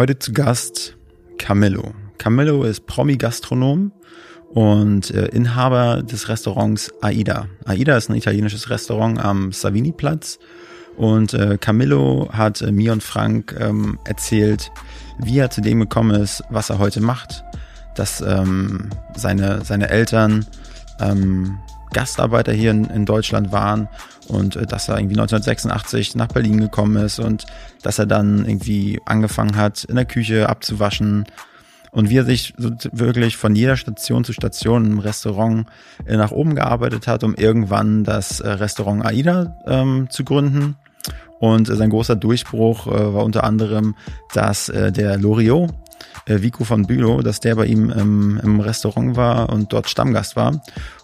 Heute zu Gast Camillo. Camillo ist Promi-Gastronom und äh, Inhaber des Restaurants Aida. Aida ist ein italienisches Restaurant am Savini-Platz und äh, Camillo hat äh, mir und Frank ähm, erzählt, wie er zu dem gekommen ist, was er heute macht, dass ähm, seine, seine Eltern ähm, Gastarbeiter hier in, in Deutschland waren und äh, dass er irgendwie 1986 nach Berlin gekommen ist und dass er dann irgendwie angefangen hat, in der Küche abzuwaschen, und wie er sich so wirklich von jeder Station zu Station im Restaurant äh, nach oben gearbeitet hat, um irgendwann das äh, Restaurant Aida ähm, zu gründen. Und äh, sein großer Durchbruch äh, war unter anderem, dass äh, der Loriot, Vico von Bülow, dass der bei ihm im, im Restaurant war und dort Stammgast war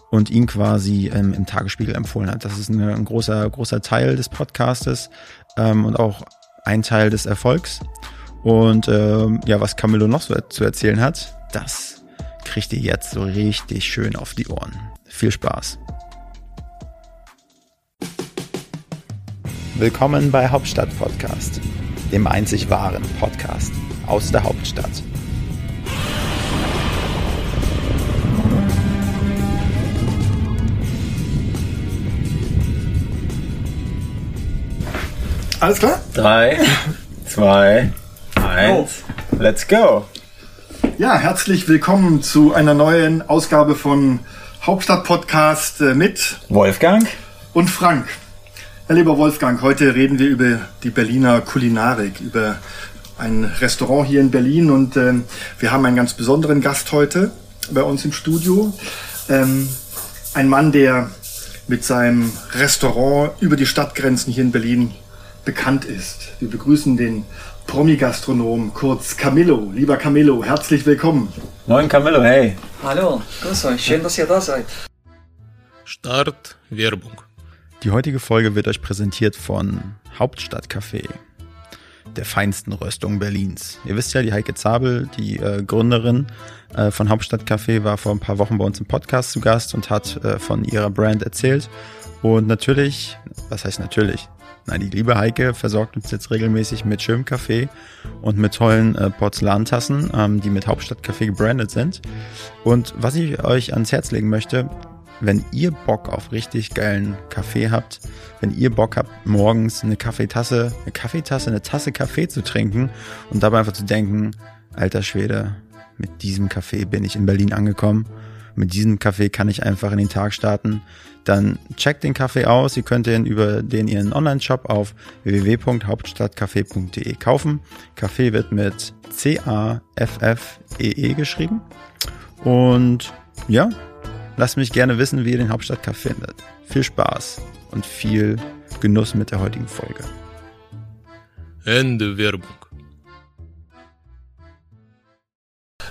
und ihn quasi ähm, im Tagesspiegel empfohlen hat. Das ist eine, ein großer, großer Teil des Podcastes ähm, und auch ein Teil des Erfolgs. Und ähm, ja, was Camillo noch so zu erzählen hat, das kriegt ihr jetzt so richtig schön auf die Ohren. Viel Spaß. Willkommen bei Hauptstadt Podcast, dem einzig wahren Podcast aus der Hauptstadt. Alles klar? Drei, zwei, eins, let's go. Ja, herzlich willkommen zu einer neuen Ausgabe von Hauptstadt Podcast äh, mit Wolfgang und Frank. Herr lieber Wolfgang, heute reden wir über die Berliner Kulinarik, über ein Restaurant hier in Berlin und ähm, wir haben einen ganz besonderen Gast heute bei uns im Studio. Ähm, ein Mann, der mit seinem Restaurant über die Stadtgrenzen hier in Berlin bekannt ist. Wir begrüßen den Promi-Gastronom, kurz Camillo. Lieber Camillo, herzlich willkommen. Moin Camillo, hey. Hallo, grüß euch, schön, dass ihr da seid. Start Werbung. Die heutige Folge wird euch präsentiert von Hauptstadtcafé, der feinsten Röstung Berlins. Ihr wisst ja, die Heike Zabel, die äh, Gründerin äh, von Hauptstadtcafé, war vor ein paar Wochen bei uns im Podcast zu Gast und hat äh, von ihrer Brand erzählt. Und natürlich, was heißt natürlich? Nein, die liebe Heike versorgt uns jetzt regelmäßig mit schönem Kaffee und mit tollen äh, Porzellantassen, ähm, die mit Hauptstadtkaffee gebrandet sind. Und was ich euch ans Herz legen möchte, wenn ihr Bock auf richtig geilen Kaffee habt, wenn ihr Bock habt, morgens eine Kaffeetasse, eine Kaffeetasse, eine Tasse Kaffee zu trinken und dabei einfach zu denken, alter Schwede, mit diesem Kaffee bin ich in Berlin angekommen. Mit diesem Kaffee kann ich einfach in den Tag starten dann checkt den Kaffee aus. Ihr könnt ihn über den ihren Online-Shop auf www.hauptstadtcafé.de kaufen. Kaffee wird mit C-A-F-F-E-E -E geschrieben. Und ja, lasst mich gerne wissen, wie ihr den Hauptstadtcafé findet. Viel Spaß und viel Genuss mit der heutigen Folge. Ende Werbung.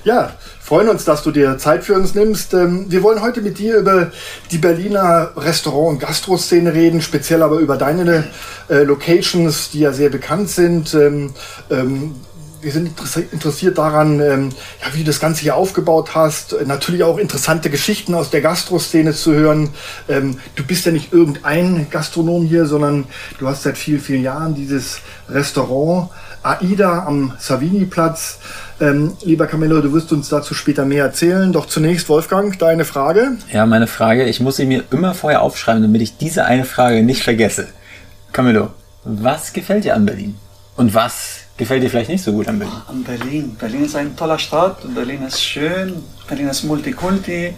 Ja, freuen uns, dass du dir Zeit für uns nimmst. Ähm, wir wollen heute mit dir über die Berliner Restaurant- und Gastroszene reden, speziell aber über deine äh, Locations, die ja sehr bekannt sind. Ähm, ähm, wir sind interessiert daran, wie du das Ganze hier aufgebaut hast. Natürlich auch interessante Geschichten aus der Gastroszene zu hören. du bist ja nicht irgendein Gastronom hier, sondern du hast seit vielen, vielen Jahren dieses Restaurant AIDA am Savini-Platz. Ähm, lieber Camillo, du wirst uns dazu später mehr erzählen. Doch zunächst, Wolfgang, deine Frage. Ja, meine Frage, ich muss sie mir immer vorher aufschreiben, damit ich diese eine Frage nicht vergesse. Camillo, was gefällt dir an Berlin? Und was gefällt dir vielleicht nicht so gut an Berlin? An Berlin. Berlin ist eine tolle Stadt. Berlin ist schön. Berlin ist Multikulti.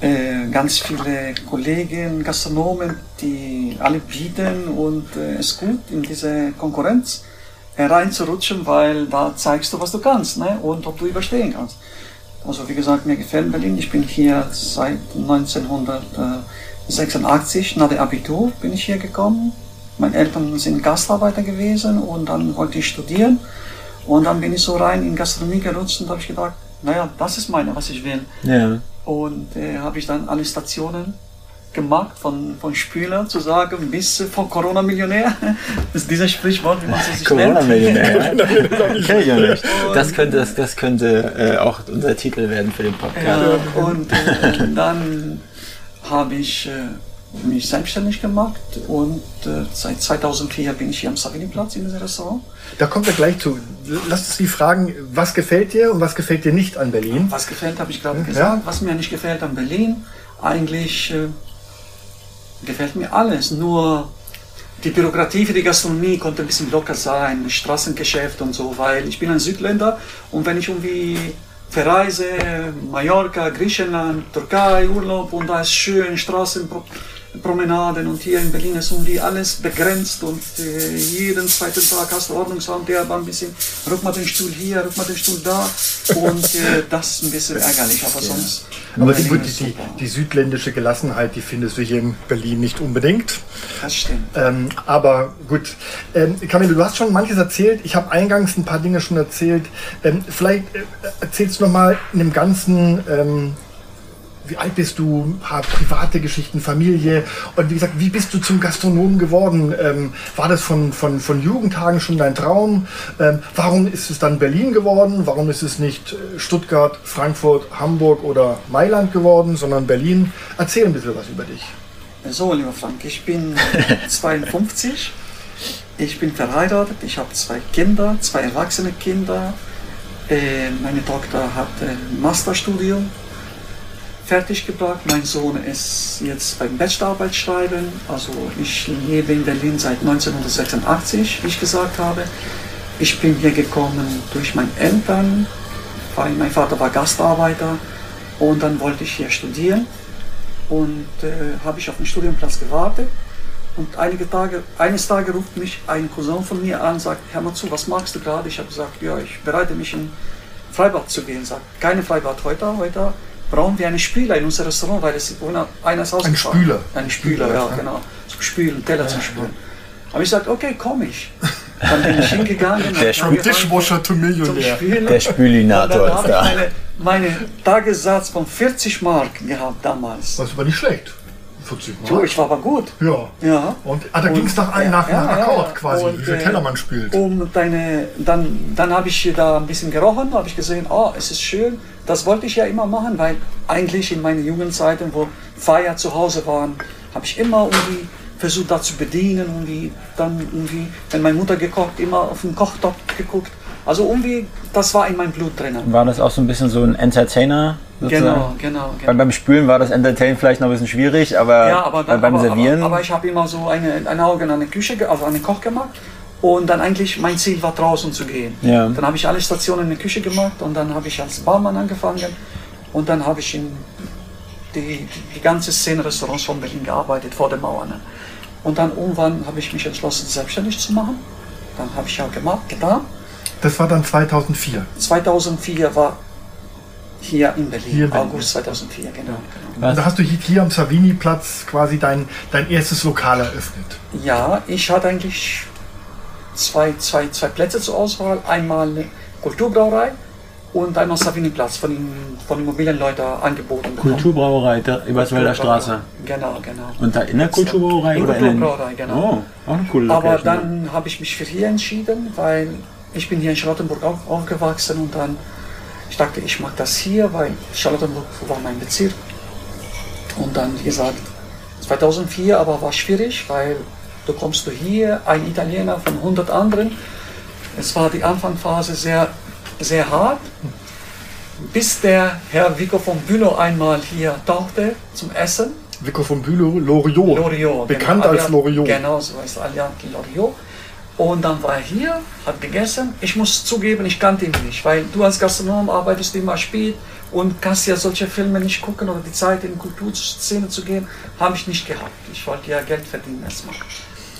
Äh, ganz viele Kollegen, Gastronomen, die alle bieten und es äh, ist gut in dieser Konkurrenz hereinzurutschen, weil da zeigst du, was du kannst ne? und ob du überstehen kannst. Also wie gesagt, mir gefällt Berlin. Ich bin hier seit 1986, nach dem Abitur bin ich hier gekommen. Meine Eltern sind Gastarbeiter gewesen und dann wollte ich studieren. Und dann bin ich so rein in Gastronomie gerutscht und habe ich gedacht, naja, das ist meine, was ich will. Ja. Und äh, habe ich dann alle Stationen gemacht von, von Spieler zu sagen, bis von Corona-Millionär. Das ist dieser Sprichwort, wie man es sich Corona-Millionär. Kenn ich ja nicht. Das könnte, das, das könnte äh, auch unser Titel werden für den Podcast. Ja, und äh, dann habe ich äh, mich selbstständig gemacht und äh, seit 2004 bin ich hier am Savini-Platz in diesem Restaurant. Da kommen wir gleich zu. Lass uns die fragen, was gefällt dir und was gefällt dir nicht an Berlin? Was gefällt, habe ich gerade gesagt. Ja. Was mir nicht gefällt an Berlin, eigentlich äh, gefällt mir alles. Nur die Bürokratie für die Gastronomie konnte ein bisschen locker sein, Straßengeschäft und so, weil ich bin ein Südländer und wenn ich irgendwie verreise, Mallorca, Griechenland, Türkei, Urlaub und da ist schön, Straßenpromenaden und hier in Berlin ist irgendwie alles begrenzt und äh, jeden zweiten Tag hast du Ordnungsamt, der war ein bisschen, rück mal den Stuhl hier, rück mal den Stuhl da und äh, das ist ein bisschen ärgerlich, aber sonst... Aber die, die, die, die südländische Gelassenheit, die findest du hier in Berlin nicht unbedingt. Das stimmt. Ähm, aber gut, ähm, Camille, du hast schon manches erzählt. Ich habe eingangs ein paar Dinge schon erzählt. Ähm, vielleicht äh, erzählst du noch mal in dem Ganzen, ähm, wie alt bist du, ein paar private Geschichten, Familie und wie gesagt, wie bist du zum Gastronomen geworden? Ähm, war das von, von, von Jugendtagen schon dein Traum? Ähm, warum ist es dann Berlin geworden? Warum ist es nicht äh, Stuttgart, Frankfurt, Hamburg oder Mailand geworden, sondern Berlin? Erzähl ein bisschen was über dich. So, lieber Frank, ich bin 52. Ich bin verheiratet. Ich habe zwei Kinder, zwei erwachsene Kinder. Äh, meine Tochter hat ein Masterstudium fertiggebracht. Mein Sohn ist jetzt beim Bachelorarbeit schreiben. Also ich lebe in Berlin seit 1986, wie ich gesagt habe. Ich bin hier gekommen durch meine Eltern, weil mein Vater war Gastarbeiter und dann wollte ich hier studieren und äh, habe ich auf den Studienplatz gewartet. Und einige Tage, eines Tages ruft mich ein Cousin von mir an, sagt, hör mal zu, was magst du gerade? Ich habe gesagt, ja, ich bereite mich in Freibad zu gehen. Sagt, keine Freibad heute, heute brauchen wir einen Spüler in unser Restaurant, weil es einer einer ist ausgefallen. Spüler. Ein Spüler, ja, ja. genau. Zum Spülen, Teller zum Spülen. Habe ich gesagt, okay, komm ich. Dann bin ich hingegangen. Der to zum Millionär. Der Spülinator ist da. meine, meine Tagessatz von 40 Mark gehabt damals. Das war nicht schlecht. 40 Du, Mal. ich war aber gut. Ja. Ja. Und ah, da ging es nach, nach, ja, nach Akkord ja. quasi, Und, wie viel äh, Tellermann spielt. Um deine, dann, dann habe ich da ein bisschen gerochen, habe ich gesehen, oh, es ist schön. Das wollte ich ja immer machen, weil eigentlich in meinen Jugendzeiten, wo Feier zu Hause waren, habe ich immer irgendwie versucht, da zu bedienen, irgendwie dann irgendwie, wenn meine Mutter gekocht, immer auf den Kochtopf geguckt. Also irgendwie, das war in meinem Blut drinnen. War das auch so ein bisschen so ein Entertainer? sozusagen? Genau, genau, Weil genau. beim Spülen war das Entertain vielleicht noch ein bisschen schwierig, aber, Ja, aber, dann, beim aber, Servieren. aber, aber ich habe immer so eine, ein Auge an der Küche, also an den Koch gemacht. Und dann eigentlich mein Ziel war draußen zu gehen. Ja. Dann habe ich alle Stationen in der Küche gemacht und dann habe ich als Barmann angefangen und dann habe ich in die, die ganze Szene Restaurants von Berlin gearbeitet vor der Mauer. Ne? Und dann irgendwann habe ich mich entschlossen, selbstständig zu machen. Dann habe ich auch gemacht, getan. Das war dann 2004. 2004 war hier in Berlin, Hier in Berlin. August 2004, genau. genau. Und da hast du hier, am Savini-Platz quasi dein, dein erstes Lokal eröffnet. Ja, ich hatte eigentlich zwei, zwei, zwei Plätze zur Auswahl. Einmal eine Kulturbrauerei und einmal Savini-Platz von den, von den Immobilienleuten angeboten bekommen. Kulturbrauerei, da, Eberswalder Straße. Genau, genau. Und da in der Kulturbrauerei? In oder in den- Kulturbrauerei, genau. Oh, auch eine coole Aber Location. dann habe ich mich für hier entschieden, weil ich bin hier in Charlottenburg auch aufgewachsen und dann, ich dachte, ich mag das hier, weil Charlottenburg war mein Bezirk. Und dann, wie gesagt, 2004 aber war schwierig, weil du kommst du hier, ein Italiener von 100 anderen. Es war die Anfangsphase sehr, sehr hart, bis der Herr Vico von Bülow einmal hier tauchte zum Essen. Vico von Bülow, Loriot. Loriot. Bekannt genau, als Loriot. Genau, so heißt Allianz Loriot. Und dann war er hier, hat gegessen. Ich muss zugeben, ich kannte ihn nicht, weil du als Gastronom arbeitest immer spät und kannst ja solche Filme nicht gucken oder die Zeit in Kulturszene zu gehen, habe ich nicht gehabt. Ich wollte ja Geld verdienen erstmal.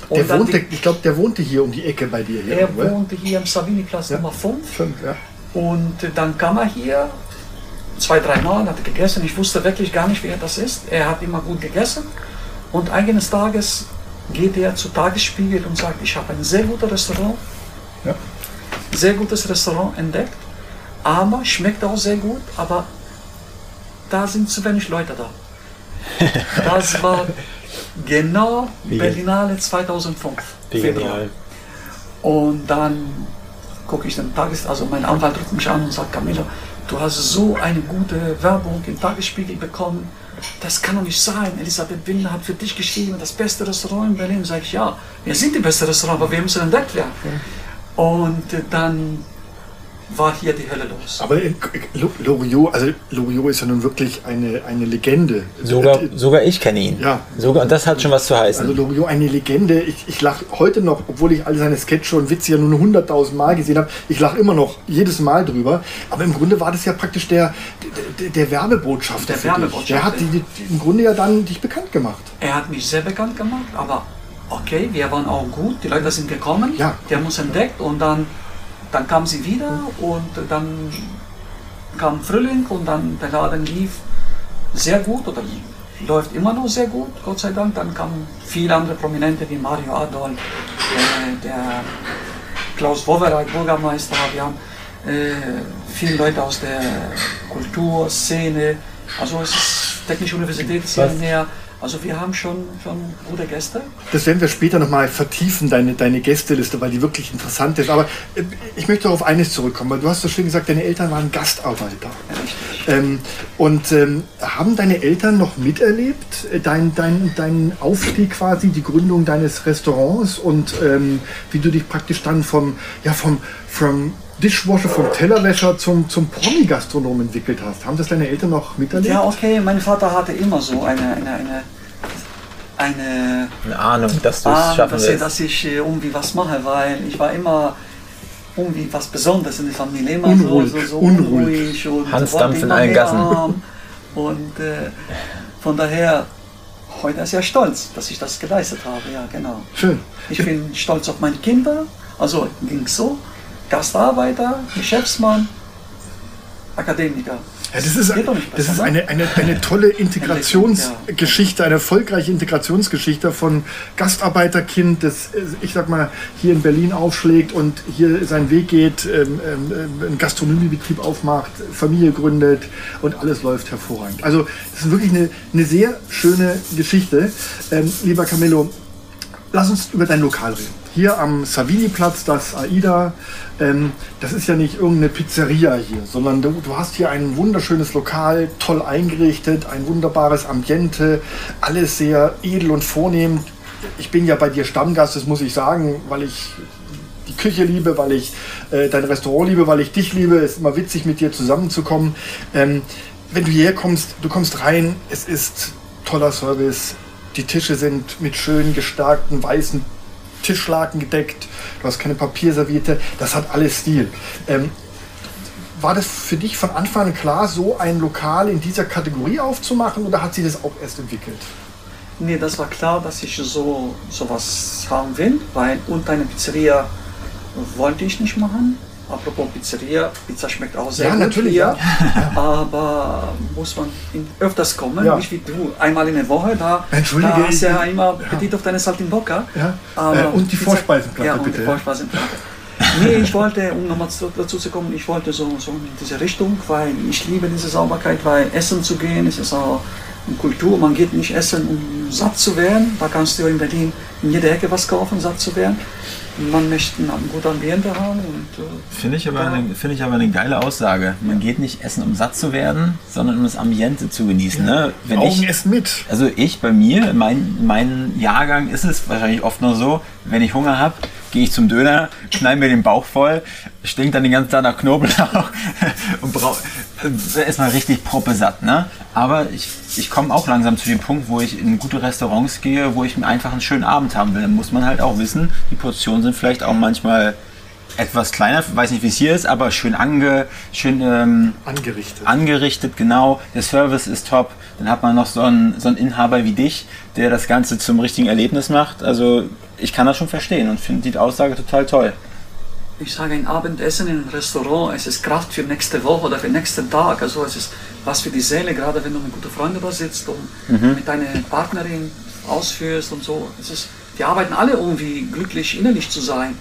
Und Der wohnte, die- ich glaube, der wohnte hier um die Ecke bei dir. Er oder? wohnte hier am Savini-Platz Ja. Nummer 5. Stimmt, ja. Und dann kam er hier, zwei, drei Mal, hat gegessen. Ich wusste wirklich gar nicht, wer das ist. Er hat immer gut gegessen. Und eines Tages geht er zu Tagesspiegel und sagt, ich habe ein sehr gutes Restaurant, Ja. sehr gutes Restaurant entdeckt, aber schmeckt auch sehr gut, aber da sind zu wenig Leute da. Das war genau Berlinale 2005. Februar. Und dann gucke ich den Tages, also mein Anwalt ruft mich an und sagt, Camilla, du hast so eine gute Werbung im Tagesspiegel bekommen. Das kann doch nicht sein. Elisabeth Binder hat für dich geschrieben, das beste Restaurant in Berlin. Sag ich, ja, wir sind die beste Restaurant, aber wir müssen entdeckt werden. Und äh, dann war hier die Hölle los. Aber äh, Lo- Loriot, also Loriot ist ja nun wirklich eine, eine Legende. Sogar, Äh, sogar ich kenne ihn. Ja. Sogar, und das hat schon was zu heißen. Also Loriot, eine Legende. Ich, ich lache heute noch, obwohl ich alle seine Sketche und Witze ja nur 100.000 Mal gesehen habe, ich lache immer noch jedes Mal drüber. Aber im Grunde war das ja praktisch der, der, der Werbebotschafter Der für dich. Werbebotschafter. Der hat die, die, im Grunde ja dann dich bekannt gemacht. Er hat mich sehr bekannt gemacht, aber okay, wir waren auch gut, die Leute sind gekommen, Ja. die haben uns entdeckt und dann, dann kamen sie wieder und dann kam Frühling und dann der Laden lief sehr gut oder läuft immer noch sehr gut, Gott sei Dank. Dann kamen viele andere Prominente wie Mario Adol, äh, der Klaus Wowereit, Bürgermeister, wir haben äh, viele Leute aus der Kulturszene, also es ist Technische Universität ist Was? näher. Also wir haben schon, schon gute Gäste. Das werden wir später nochmal vertiefen, deine, deine Gästeliste, weil die wirklich interessant ist. Aber äh, ich möchte auf eines zurückkommen, weil du hast so schön gesagt, deine Eltern waren Gastarbeiter. Ähm, und ähm, haben deine Eltern noch miterlebt, äh, dein, dein, dein Aufstieg quasi, die Gründung deines Restaurants und ähm, wie du dich praktisch dann vom, ja, vom, vom Dishwasher, vom Tellerwäscher zum, zum Promi-Gastronom entwickelt hast? Haben das deine Eltern noch miterlebt? Ja, okay, mein Vater hatte immer so eine, eine, eine, eine Eine Ahnung, dass du es schaffen dass, ich- willst. dass ich äh, irgendwie was mache, weil ich war immer irgendwie was Besonderes in der Familie, immer Unruhig, so, so, so unruhig. unruhig und Hansdampf wollte in immer allen mehr Gassen. haben. Und äh, von daher, heute ist er stolz, dass ich das geleistet habe, ja genau. Schön. Ich bin stolz auf meine Kinder, also ging so, Gastarbeiter, Geschäftsmann, Akademiker. Ja, das ist, das besser, ist ne? eine, eine, eine tolle Integrationsgeschichte, eine erfolgreiche Integrationsgeschichte von Gastarbeiterkind, das, äh, ich sag mal, hier in Berlin aufschlägt und hier seinen Weg geht, ähm, ähm, einen Gastronomiebetrieb aufmacht, Familie gründet und alles läuft hervorragend. Also, das ist wirklich eine, eine sehr schöne Geschichte. Ähm, lieber Camillo, Lass uns über dein Lokal reden. Hier am Savini-Platz, das AIDA, ähm, das ist ja nicht irgendeine Pizzeria hier, sondern du, du hast hier ein wunderschönes Lokal, toll eingerichtet, ein wunderbares Ambiente, alles sehr edel und vornehm. Ich bin ja bei dir Stammgast, das muss ich sagen, weil ich die Küche liebe, weil ich äh, dein Restaurant liebe, weil ich dich liebe. Es ist immer witzig, mit dir zusammenzukommen. Ähm, wenn du hierher kommst, du kommst rein, es ist toller Service. Die Tische sind mit schön gestarkten weißen Tischlaken gedeckt. Du hast keine Papierserviette. Das hat alles Stil. Ähm, war das für dich von Anfang an klar, so ein Lokal in dieser Kategorie aufzumachen oder hat sich das auch erst entwickelt? Nee, das war klar, dass ich so sowas haben will, weil und eine Pizzeria wollte ich nicht machen. Apropos Pizzeria, Pizza schmeckt auch sehr Ja, gut natürlich, hier, ja. aber muss man öfters kommen, Ja. nicht wie du, einmal in der Woche, da, Entschuldige, da hast du ja immer. Appetit auf deine Saltimbocca. Ja. Äh, und die Pizza- Vorspeisenplatte, ja, und bitte. Die Vorspeisenplatte. nee, ich wollte, um nochmal zu- dazu zu kommen, ich wollte so, so in diese Richtung, weil ich liebe diese Sauberkeit, weil Essen zu gehen, es ist auch eine Kultur, man geht nicht essen, um satt zu werden. Da kannst du in Berlin in jeder Ecke was kaufen, satt zu werden. Man möchte ein gutes Ambiente haben äh, Finde ich, aber eine, finde ich aber eine geile Aussage. Man geht nicht essen, um satt zu werden, sondern um das Ambiente zu genießen. Ne? Wenn Augen ich, essen mit. also ich bei mir, mein, mein Jahrgang ist es wahrscheinlich oft nur so, wenn ich Hunger habe, gehe ich zum Döner, knall mir den Bauch voll, stinkt dann den ganzen Tag nach Knoblauch und brauche erstmal richtig proppesatt. Ne? Aber ich, ich komme auch langsam zu dem Punkt, wo ich in gute Restaurants gehe, wo ich mir einfach einen schönen Abend haben will. Dann muss man halt auch wissen, die Portionen sind vielleicht auch manchmal etwas kleiner, weiß nicht wie es hier ist, aber schön ange, schön ähm, Angerichtet. angerichtet, genau. Der Service ist top. Dann hat man noch so einen, so einen Inhaber wie dich, der das Ganze zum richtigen Erlebnis macht. Also ich kann das schon verstehen und finde die Aussage total toll. Ich sage, ein Abendessen in einem Restaurant, es ist Kraft für nächste Woche oder für nächsten Tag. Also es ist was für die Seele, gerade wenn du mit guten Freunden da sitzt und mit deiner Partnerin ausführst und so. Es ist, wir arbeiten alle irgendwie glücklich, innerlich zu sein.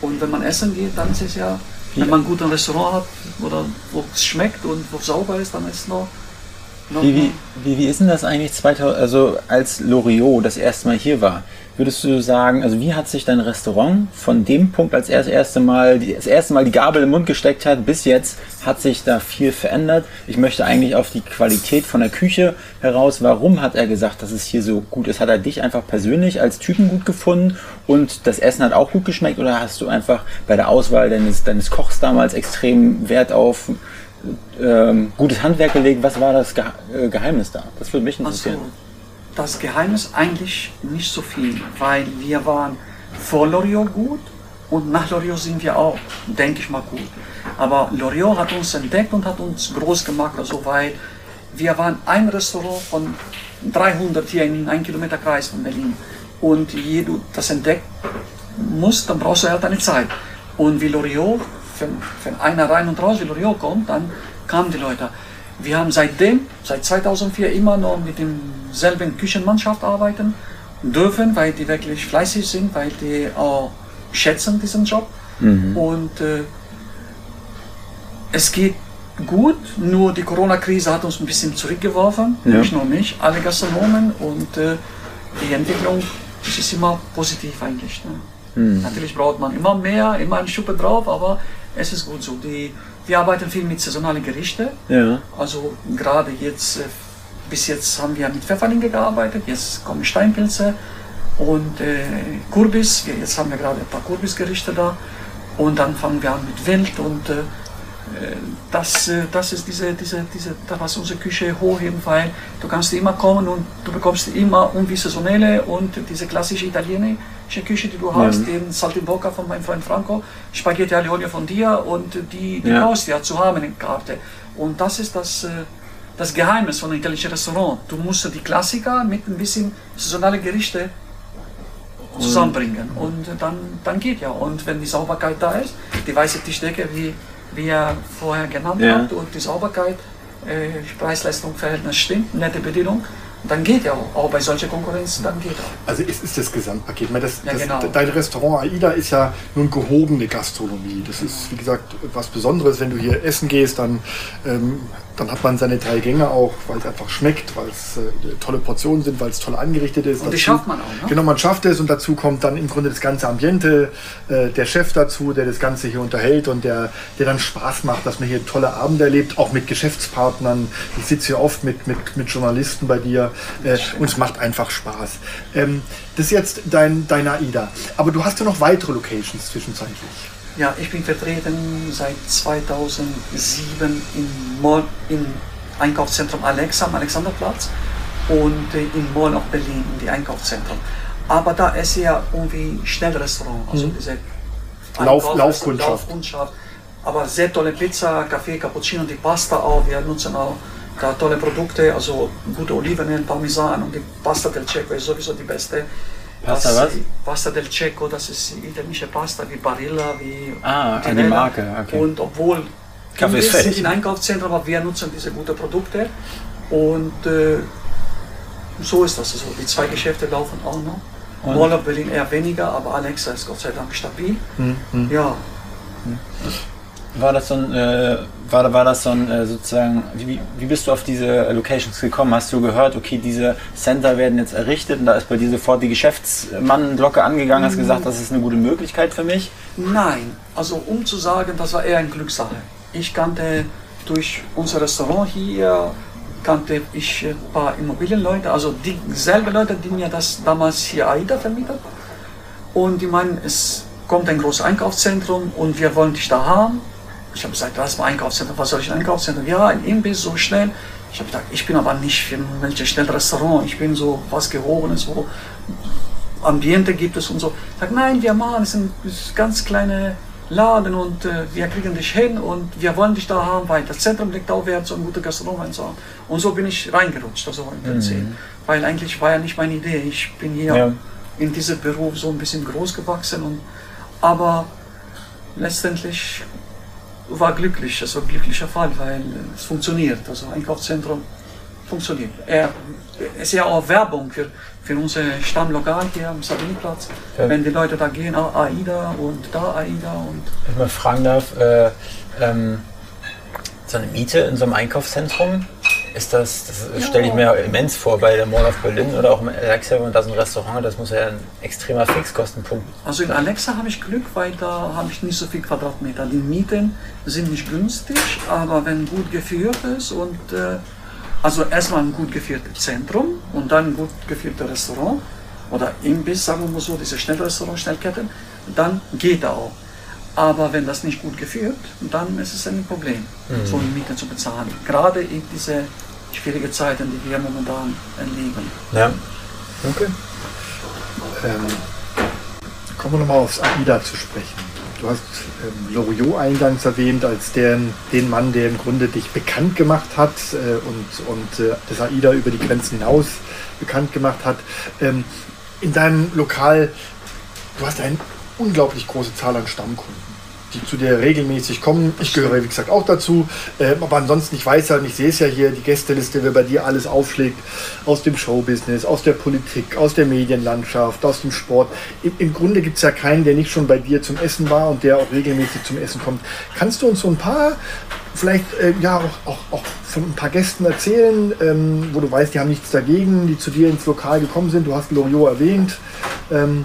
Und wenn man essen geht, dann ist es ja, wenn man ein gutes Restaurant hat oder wo es schmeckt und wo es sauber ist, dann ist es noch, noch Wie, wie, wie, wie ist denn das eigentlich 2000, also als Loriot das erste Mal hier war? Würdest du sagen, also wie hat sich dein Restaurant von dem Punkt, als er das erste Mal, das erste Mal die Gabel im Mund gesteckt hat, bis jetzt, hat sich da viel verändert? Ich möchte eigentlich auf die Qualität von der Küche heraus. Warum hat er gesagt, dass es hier so gut ist? Hat er dich einfach persönlich als Typen gut gefunden und das Essen hat auch gut geschmeckt oder hast du einfach bei der Auswahl deines, deines Kochs damals extrem Wert auf ähm, gutes Handwerk gelegt? Was war das Ge äh, Geheimnis da? Das würde mich interessieren. Das Geheimnis eigentlich nicht so viel, weil wir waren vor Loriot gut und nach Loriot sind wir auch, denke ich mal, gut. Aber Loriot hat uns entdeckt und hat uns groß gemacht, also weil wir waren ein Restaurant von 300 hier in einem Kilometer Kreis von Berlin. Und je du das entdeckt musst, dann brauchst du halt eine Zeit. Und wie Loriot, wenn, wenn einer rein und raus wie Loriot kommt, dann kamen die Leute. Wir haben seitdem, seit 2004 immer noch mit demselben Küchenmannschaft arbeiten dürfen, weil die wirklich fleißig sind, weil die auch schätzen diesen Job. Mhm. Und äh, es geht gut, nur die Corona-Krise hat uns ein bisschen zurückgeworfen, Ja. nicht nur mich, alle Gastronomen und äh, die Entwicklung ist immer positiv eigentlich. Ne? Natürlich braucht man immer mehr, immer eine Schuppe drauf, aber es ist gut so. Die, wir arbeiten viel mit saisonalen Gerichten. Ja. Also gerade jetzt, äh, bis jetzt haben wir mit Pfefferlinge gearbeitet, jetzt kommen Steinpilze und äh, Kürbis. Jetzt haben wir gerade ein paar Kürbisgerichte da und dann fangen wir an mit Wild und äh, das, äh, das ist diese, diese, diese, da was unsere Küche hochheben, weil du kannst immer kommen und du bekommst immer irgendwie saisonelle und diese klassische italienische Küche, die du hast, den Saltimbocca von meinem Freund Franco, Spaghetti alle Olio von dir und die, die Ja. ja zu haben in der Karte. Und das ist das, äh, das Geheimnis von einem italienischen Restaurant. Du musst die Klassiker mit ein bisschen saisonale Gerichte zusammenbringen und dann, dann geht ja. Und wenn die Sauberkeit da ist, die weiße Tischdecke, wie, wie er vorher genannt Ja. hat, und die Sauberkeit, äh, Preis-Leistung-Verhältnis stimmt, nette Bedienung, dann geht ja auch. Auch bei solcher Konkurrenz, dann geht auch. Also es ist das Gesamtpaket. Das, Ja, das, genau. Dein Restaurant AIDA ist ja nun gehobene Gastronomie. Das ist, wie gesagt, was Besonderes. Wenn du hier essen gehst, dann, ähm, dann hat man seine drei Gänge auch, weil es einfach schmeckt, weil es äh, tolle Portionen sind, weil es toll angerichtet ist. Und Dazu- schafft man auch, ne? Genau, man schafft es und dazu kommt dann im Grunde das ganze Ambiente, äh, der Chef dazu, der das Ganze hier unterhält und der, der dann Spaß macht, dass man hier tolle Abende erlebt, auch mit Geschäftspartnern. Ich sitze hier oft mit, mit, mit Journalisten bei dir äh, und es macht einfach Spaß. Ähm, das ist jetzt dein, dein AIDA. Aber du hast ja noch weitere Locations zwischenzeitlich. Ja, ich bin vertreten seit 2007 im Mall, im Einkaufszentrum Alexa am Alexanderplatz und äh, im Mall auch Berlin, in die Einkaufszentren. Aber da ist ja irgendwie Schnellrestaurant, also diese Lauf- Einkauf- Laufkundschaft. Laufkundschaft. Aber sehr tolle Pizza, Kaffee, Cappuccino, die Pasta auch. Wir nutzen auch da tolle Produkte, also gute Olivenöl, Parmesan und die Pasta del Cecco ist sowieso die beste. Pasta das, was? Pasta del Cecco, das ist italienische Pasta wie Barilla, wie Ah, die Tivella. Marke, okay. Und obwohl Kaffee ist wir sind in Einkaufszentren, aber wir nutzen diese guten Produkte. Und äh, so ist das. Also die zwei Geschäfte laufen auch noch. Und- of Berlin eher weniger, aber Alexa ist Gott sei Dank stabil. Mhm. Ja, War das so ein, äh, war, war das so ein äh, sozusagen, wie, wie bist du auf diese Locations gekommen? Hast du gehört, okay, diese Center werden jetzt errichtet und da ist bei dir sofort die Geschäftsmannglocke angegangen, hast gesagt, das ist eine gute Möglichkeit für mich? Nein, also um zu sagen, das war eher eine Glückssache. Ich kannte durch unser Restaurant hier, kannte ich ein paar Immobilienleute, also dieselben Leute, die mir das damals hier AIDA vermietet. Und die meinen, es kommt ein großes Einkaufszentrum und wir wollen dich da haben. Ich habe gesagt, ist ein Einkaufszentrum, was soll ich ein Einkaufszentrum? Ja, ein Imbiss, so schnell. Ich habe gesagt, ich bin aber nicht für ein schnelles Restaurant, ich bin so was Gehobenes, wo Ambiente gibt es und so. Ich sage, nein, wir machen es ein ganz kleine Laden und äh, wir kriegen dich hin und wir wollen dich da haben, weil das Zentrum liegt auch wert, so ein guter Gastronom und so. Und so bin ich reingerutscht, also im Prinzip. Weil eigentlich war ja nicht meine Idee. Ich bin hier Ja. in diesem Beruf so ein bisschen groß gewachsen und aber letztendlich war glücklich, war ein glücklicher Fall, weil es funktioniert. Also Einkaufszentrum funktioniert. Er, es ist ja auch Werbung für, für unser Stammlokal hier am Sabiniplatz. Ja. Wenn die Leute da gehen, ah, AIDA und da AIDA und Wenn ich mal fragen darf, äh, ähm, so eine Miete in so einem Einkaufszentrum, Ist das, das stelle ich mir immens vor bei der Mall of Berlin oder auch im Alexa, wenn man da so ein Restaurant hat, das muss ja ein extremer Fixkostenpunkt. Also in Alexa habe ich Glück, weil da habe ich nicht so viel Quadratmeter. Die Mieten sind nicht günstig, aber wenn gut geführt ist und äh, also erstmal ein gut geführtes Zentrum und dann ein gut geführtes Restaurant oder Imbiss, sagen wir mal so, diese Schnellrestaurant, Schnellketten, dann geht er auch. Aber wenn das nicht gut geführt, dann ist es ein Problem, Mhm. so eine Miete zu bezahlen. Gerade in diese schwierigen Zeiten, die wir momentan erleben. Ja. Okay. Ähm, kommen wir nochmal aufs AIDA zu sprechen. Du hast ähm, Loriot eingangs erwähnt als den, den Mann, der im Grunde dich bekannt gemacht hat äh, und, und äh, das AIDA über die Grenzen hinaus bekannt gemacht hat. Ähm, in deinem Lokal, du hast eine unglaublich große Zahl an Stammkunden, die zu dir regelmäßig kommen. Ich gehöre, wie gesagt, auch dazu. Ähm, aber ansonsten, ich weiß ja, und ich sehe es ja hier, die Gästeliste, wer bei dir alles aufschlägt, aus dem Showbusiness, aus der Politik, aus der Medienlandschaft, aus dem Sport. Im, im Grunde gibt es ja keinen, der nicht schon bei dir zum Essen war und der auch regelmäßig zum Essen kommt. Kannst du uns so ein paar, vielleicht äh, ja auch, auch, auch von ein paar Gästen erzählen, ähm, wo du weißt, die haben nichts dagegen, die zu dir ins Lokal gekommen sind? Du hast Loriot erwähnt. Ähm,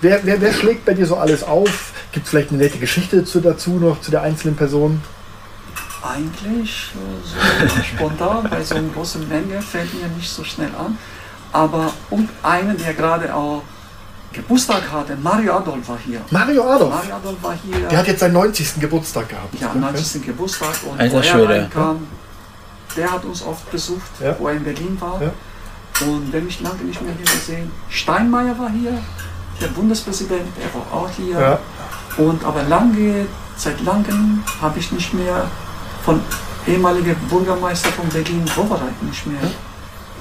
wer, wer, wer schlägt bei dir so alles auf? Gibt es vielleicht eine nette Geschichte zu, dazu noch, zu der einzelnen Person? Eigentlich äh, so spontan, bei so einer großen Menge fällt mir nicht so schnell an. Aber und einen, der gerade auch Geburtstag hatte, Mario Adolf war hier. Mario Adolf. Mario Adolf war hier. Der hat jetzt seinen 90. Geburtstag gehabt. ja, 90. Geburtstag und Alter wo er reinkam, der hat uns oft besucht, Ja. wo er in Berlin war. Ja. Und den ich lange nicht mehr hier gesehen. Steinmeier war hier, der Bundespräsident, er war auch hier. Ja. Und aber lange, seit langem habe ich nicht mehr von ehemaliger Bürgermeister von Berlin Wowereit nicht mehr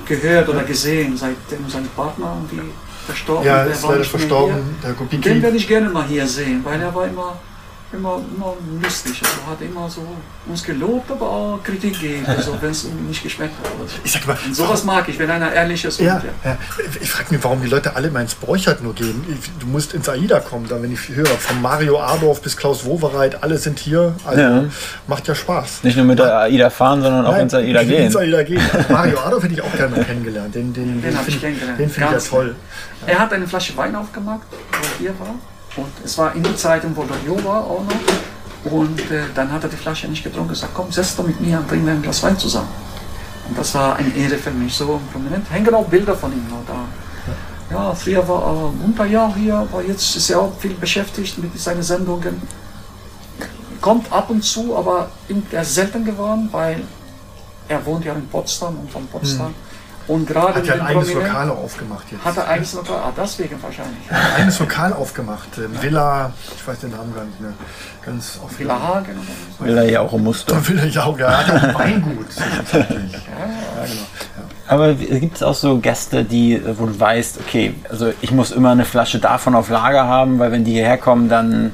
gehört oder gesehen, seitdem sein Partner irgendwie verstorben Ja, Der ist leider verstorben, hier. der Den Kubicki. werde ich gerne mal hier sehen, weil er war immer, immer, immer lustig. Also hat immer so uns gelobt, aber auch Kritik gegeben, also wenn es ihm nicht geschmeckt hat. oder so. Ich sag mal, Und sowas mag ich, wenn einer ehrlich ist. Ja, und, ja. ja. Ich frage mich, warum die Leute alle mal ins Borchert nur gehen. Ich- Du musst ins AIDA kommen, da wenn ich höre, von Mario Adorf bis Klaus Wowereit, alle sind hier. Also Ja. macht ja Spaß. Nicht nur mit der AIDA fahren, sondern auch Nein, ins AIDA gehen. Ins AIDA gehen. Also Mario Adorf hätte ich auch gerne kennengelernt. Den, den, Den habe ich finde kennengelernt. den finde ich ja toll. Er hat eine Flasche Wein aufgemacht, wo er hier war. Und es war in der Zeit, wo Loriot war auch noch. Und äh, dann hat er die Flasche nicht getrunken gesagt, komm, setz doch mit mir und trinken ein Glas Wein zusammen. Und das war eine Ehre für mich, so prominent. Hängen auch Bilder von ihm noch da. Ja, früher war er unter Jahr hier, aber jetzt ist er auch viel beschäftigt mit seinen Sendungen. Kommt ab und zu, aber er ist selten geworden, weil er wohnt ja in Potsdam und von Potsdam. Und gerade Hat ja ein eigenes Lokal aufgemacht jetzt. hat er eigenes Lokal? Ah, deswegen wahrscheinlich. Ein eigenes Lokal aufgemacht. Ähm, Villa, ich weiß den Namen gar nicht mehr. Ganz oft. Villa Hagen er ja auch im Muster. Villa Jauge, er hat ja auch ein Weingut. Ja, genau. Aber gibt es auch so Gäste, die, wo du weißt, okay, also ich muss immer eine Flasche davon auf Lager haben, weil wenn die hierher kommen, dann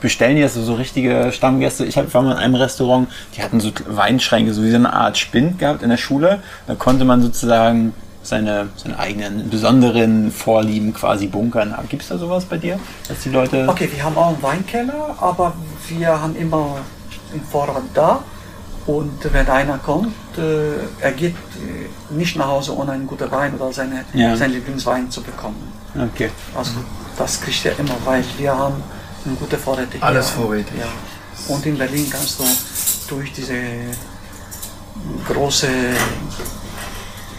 bestellen das so, so richtige Stammgäste. Ich hab- war mal in einem Restaurant, die hatten so Weinschränke, so wie so eine Art Spind gehabt in der Schule. Da konnte man sozusagen seine, seine eigenen besonderen Vorlieben quasi bunkern. Gibt es da sowas bei dir? Dass die Leute. Okay, wir haben auch einen Weinkeller, aber wir haben immer den Vorrat da. Und wenn einer kommt, äh, er geht äh, nicht nach Hause ohne einen guten Wein oder seine, Ja. seinen Lieblingswein zu bekommen. Okay. Also das kriegt er immer, weil wir haben eine gute Vorräte. Alles Vorräte. Ja. Und in Berlin kannst du durch diese große